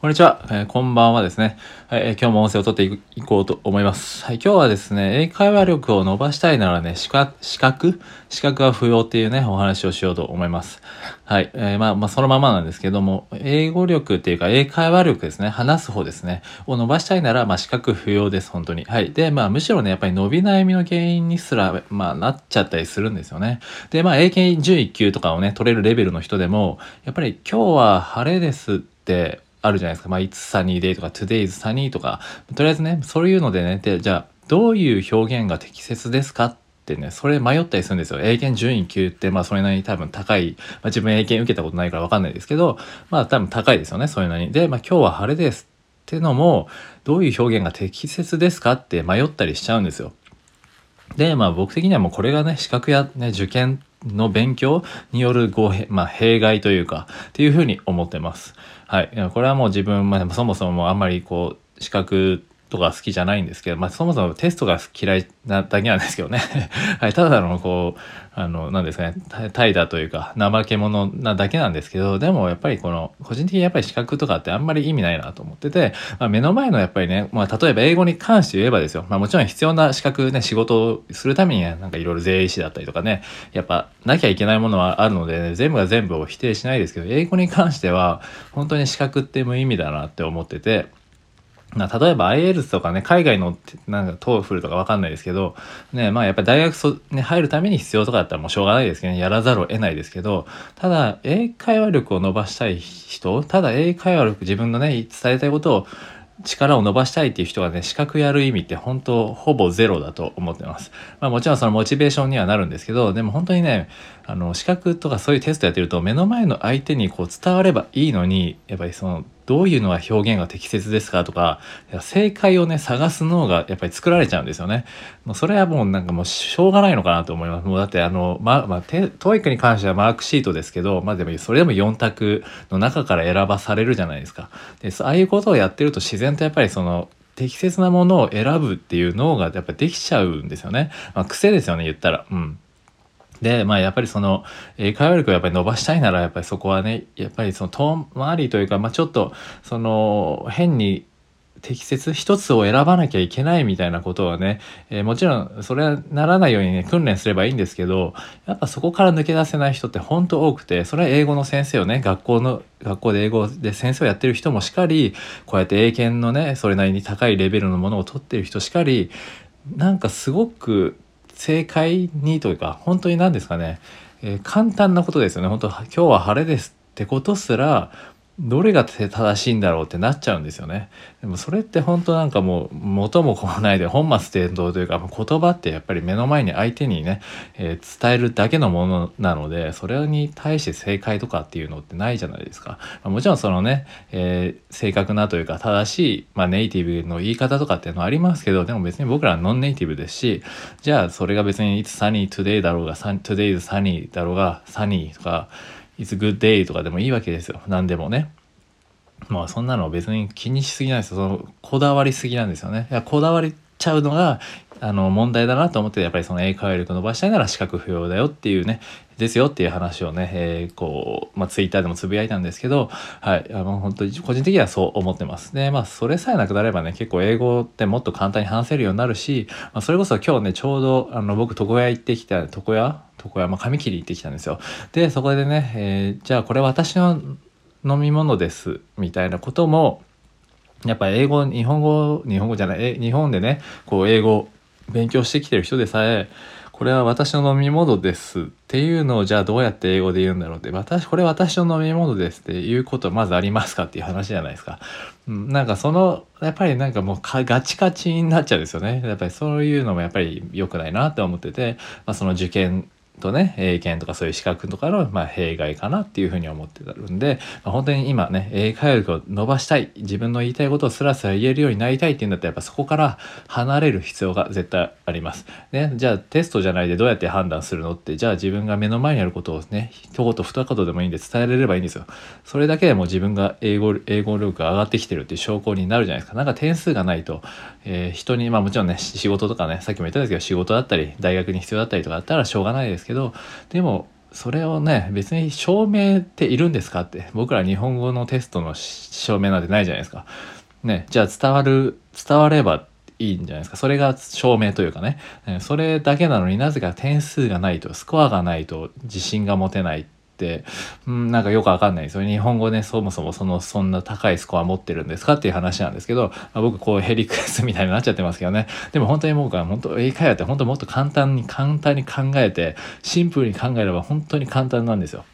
こんにちは、えー、こんばんはですね、はいえー、今日も音声を取っていこうと思います。はい、今日はですね、英会話力を伸ばしたいならね、資格、資格資格は不要っていうね、お話をしようと思います。はい、えー、まあ、まあ、そのままなんですけども、英語力っていうか、英会話力ですね、話す方ですね、を伸ばしたいなら、まあ、資格不要です、本当に。はい。で、まあ、むしろね、やっぱり伸び悩みの原因にすら、まあ、なっちゃったりするんですよね。で、まあ、英検11級とかをね、取れるレベルの人でも、やっぱり今日は晴れですって、あるじゃないですか。まあ、It's sunny day とか Today's sunny とか、とりあえずね、そういうのでね、で、じゃあ、どういう表現が適切ですかってね、それ迷ったりするんですよ。英検準位級って、まあ、それなりに多分高い、まあ、自分英検受けたことないからわかんないですけど、まあ、多分高いですよね、それなりに。で、まあ、今日は晴れですってのも、どういう表現が適切ですかって迷ったりしちゃうんですよ。で、まあ僕的にはもうこれがね、資格やね、受験の勉強による語、まあ弊害というか、っていうふうに思ってます。はい。これはもう自分、まあそもそもあんまりこう、資格とか好きじゃないんですけど、まあそもそもテストが嫌いなだけなんですけどね。はい、ただのこう、あの、なんですかね、怠惰というか、怠け者なだけなんですけど、でもやっぱりこの、個人的にやっぱり資格とかってあんまり意味ないなと思ってて、まあ、目の前のやっぱりね、まあ例えば英語に関して言えばですよ、まあもちろん必要な資格ね、仕事をするためにはなんかいろいろ税理士だったりとかね、やっぱなきゃいけないものはあるので、ね、全部が全部を否定しないですけど、英語に関しては本当に資格って無意味だなって思ってて、例えば IELTS とかね、海外のなんか TOEFL とかわかんないですけど、ね、まあやっぱり大学そ、ね、入るために必要とかだったらもうしょうがないですけどね、やらざるを得ないですけど、ただ英会話力を伸ばしたい人、ただ英会話力自分のね、伝えたいことを力を伸ばしたいっていう人がね、資格やる意味って本当ほぼゼロだと思ってます。まあもちろんそのモチベーションにはなるんですけど、でも本当にね、あの、資格とかそういうテストやってると目の前の相手にこう伝わればいいのに、やっぱりそのどういうのが表現が適切ですかとか、正解をね、探す脳がやっぱり作られちゃうんですよね。もうそれはもうなんかもうしょうがないのかなと思います。もうだってあの、ま、まあ、 TOEIC に関してはマークシートですけど、まあでもそれでも4択の中から選ばされるじゃないですか。で、ああいうことをやってると自然とやっぱりその、適切なものを選ぶっていう脳がやっぱできちゃうんですよね。まあ、癖ですよね、言ったら。うん。で、まあやっぱりその、英会話力をやっぱり伸ばしたいなら、やっぱりそこはね、やっぱりその遠回りというか、まあちょっと、その、変に適切一つを選ばなきゃいけないみたいなことはね、えー、もちろんそれはならないようにね、訓練すればいいんですけど、やっぱそこから抜け出せない人って本当多くて、それは英語の先生をね、学校の、学校で英語で先生をやってる人もしかり、こうやって英検のね、それなりに高いレベルのものを取ってる人しかり、なんかすごく正解にというか、本当に何ですかね、えー、簡単なことですよね。本当今日は晴れですってことすら、どれが正しいんだろうってなっちゃうんですよね。でもそれって本当なんかもう元も子もないで本末転倒というか言葉ってやっぱり目の前に相手にね、えー、伝えるだけのものなのでそれに対して正解とかっていうのってないじゃないですか。まあ、もちろんそのね、えー、正確なというか正しい、まあ、ネイティブの言い方とかっていうのはありますけどでも別に僕らはノンネイティブですしじゃあそれが別に It's sunny today だろうが Today is sunny だろうが sunny とか It's good day とかでもいいわけですよ。何でもね。まあそんなの別に気にしすぎないですよ。そのこだわりすぎなんですよね。いやこだわりちゃうのがあの問題だなと思ってやっぱりその英会話力伸ばしたいなら資格不要だよっていうねですよっていう話をね、えー、こう、まあ、ツイッターでもつぶやいたんですけど、はい、あの、本当に個人的にはそう思ってます。で、まあ、それさえなくなればね、結構英語ってもっと簡単に話せるようになるし、まあ、それこそ今日ね、ちょうど、あの、僕、床屋行ってきた、床屋？床屋、まあ、髪切り行ってきたんですよ。で、そこでね、えー、じゃあこれ私の飲み物ですみたいなこともやっぱ英語日本語日本語じゃない日本でねこう英語勉強してきてる人でさえこれは私の飲み物ですっていうのをじゃあどうやって英語で言うんだろうって私これ私の飲み物ですっていうことまずありますかっていう話じゃないですか。うん、なんかそのやっぱりなんかもうガチガチになっちゃうんですよね。やっぱりそういうのもやっぱり良くないなって思ってて、まあ、その受験とね、英検とかそういう資格とかの、まあ、弊害かなっていうふうに思ってるんで、まあ、本当に今ね、英会話力を伸ばしたい、自分の言いたいことをスラスラ言えるようになりたいっていうんだったら、やっぱそこから離れる必要が絶対あります。ね、じゃあテストじゃないでどうやって判断するのって、じゃあ自分が目の前にあることをね、一言二言でもいいんで伝えれればいいんですよ。それだけでも自分が英語、英語力が上がってきてるっていう証拠になるじゃないですか。なんか点数がないと、えー、人に、まあもちろんね、仕事とかね、さっきも言ったんですけど、仕事だったり、大学に必要だったりとかだったらしょうがないですけど、でもそれをね別に証明っているんですかって僕ら日本語のテストの証明なんてないじゃないですか。ね、じゃあ伝わる伝わればいいんじゃないですか。それが証明というかね。それだけなのになぜか点数がないとスコアがないと自信が持てない。ってうんなんかよくわかんないですよ日本語ねそもそもそのそんな高いスコア持ってるんですかっていう話なんですけど、まあ、僕こうヘリクエスみたいになっちゃってますけどねでも本当に僕は本当英会話って本当もっと簡単に簡単に考えてシンプルに考えれば本当に簡単なんですよ。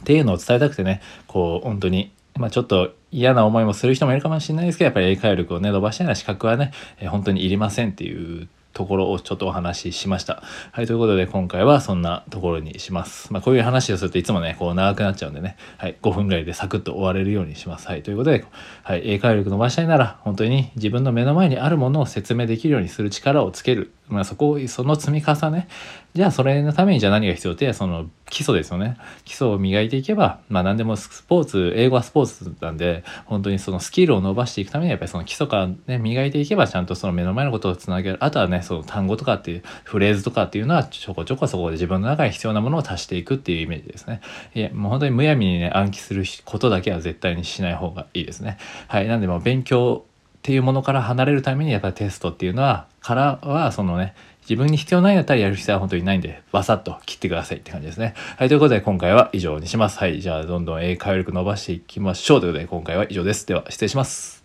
っていうのを伝えたくてねこう本当にまあちょっと嫌な思いもする人もいるかもしれないですけどやっぱり英会話力をね伸ばしたいな資格はね、えー、本当にいりませんっていうところをちょっとお話ししました。はい、ということで今回はそんなところにします。まあこういう話をするといつもね、こう長くなっちゃうんでね、はい、5分ぐらいでサクッと終われるようにします。はい、ということで、はい、英会話力伸ばしたいなら、本当に自分の目の前にあるものを説明できるようにする力をつける。まあそこ、その積み重ね。じゃあそれのためにじゃあ何が必要って、その基礎ですよね。基礎を磨いていけば、まあ何でもスポーツ、英語はスポーツなんで、本当にそのスキルを伸ばしていくためにやっぱりその基礎からね、磨いていけばちゃんとその目の前のことをつなげる。あとはね、その単語とかっていうフレーズとかっていうのはちょこちょこそこで自分の中に必要なものを足していくっていうイメージですね。いや、もう本当にむやみにね、暗記することだけは絶対にしない方がいいですね。はい。なんでも勉強っていうものから離れるためにやっぱりテストっていうのは、からはそのね、自分に必要ないんだったらやる必要は本当にないんで、バサッと切ってくださいって感じですね。はい、ということで今回は以上にします。はい、じゃあどんどん英会話力伸ばしていきましょうということで今回は以上です。では失礼します。